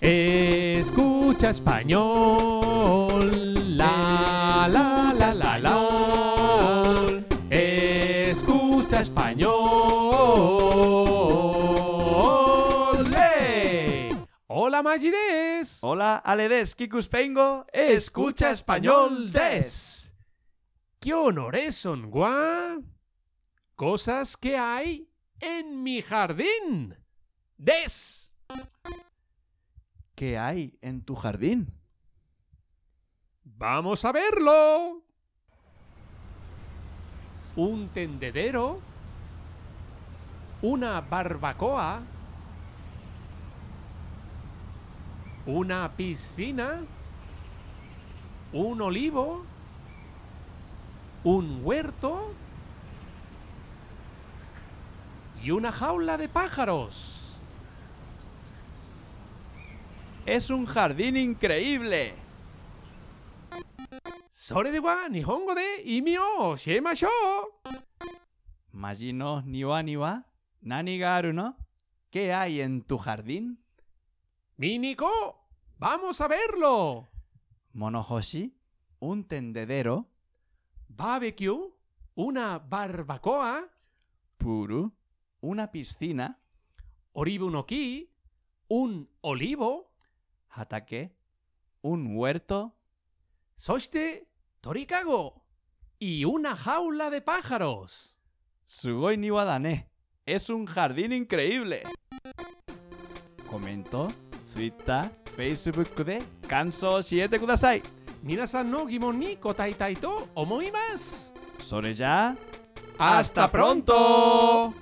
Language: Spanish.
Escucha español. La la la la la. Escucha español. ¡Eh! Hola Magides. Hola, Aledes, Kikuspengo, Escucha español des. ¿Qué honores son, gua? Cosas que hay en mi jardín. Des. ¿Qué hay en tu jardín? Vamos a verlo. Un tendedero. Una barbacoa. Una piscina. Un olivo. Un huerto. Y una jaula de pájaros. Es un jardín increíble. それでは日本語で意味を教えましょう Maji no niwa niwa, nani ga aru no? ¿Qué hay en tu jardín? Miniko, vamos a verlo. Monohoshi, un tendedero. Barbecue, una barbacoa. Puru, una piscina. Oribu no ki, un olivo. 畑、un huerto, soshite torikago y una jaula de pájaros. Sugoi niwa dané. Es un jardín increíble. Comentó Twitter, Facebook de Kanso Siete Kudasai. Minasan no gimon ni kotai taito omoimasu. Sore ya. ¡Hasta pronto!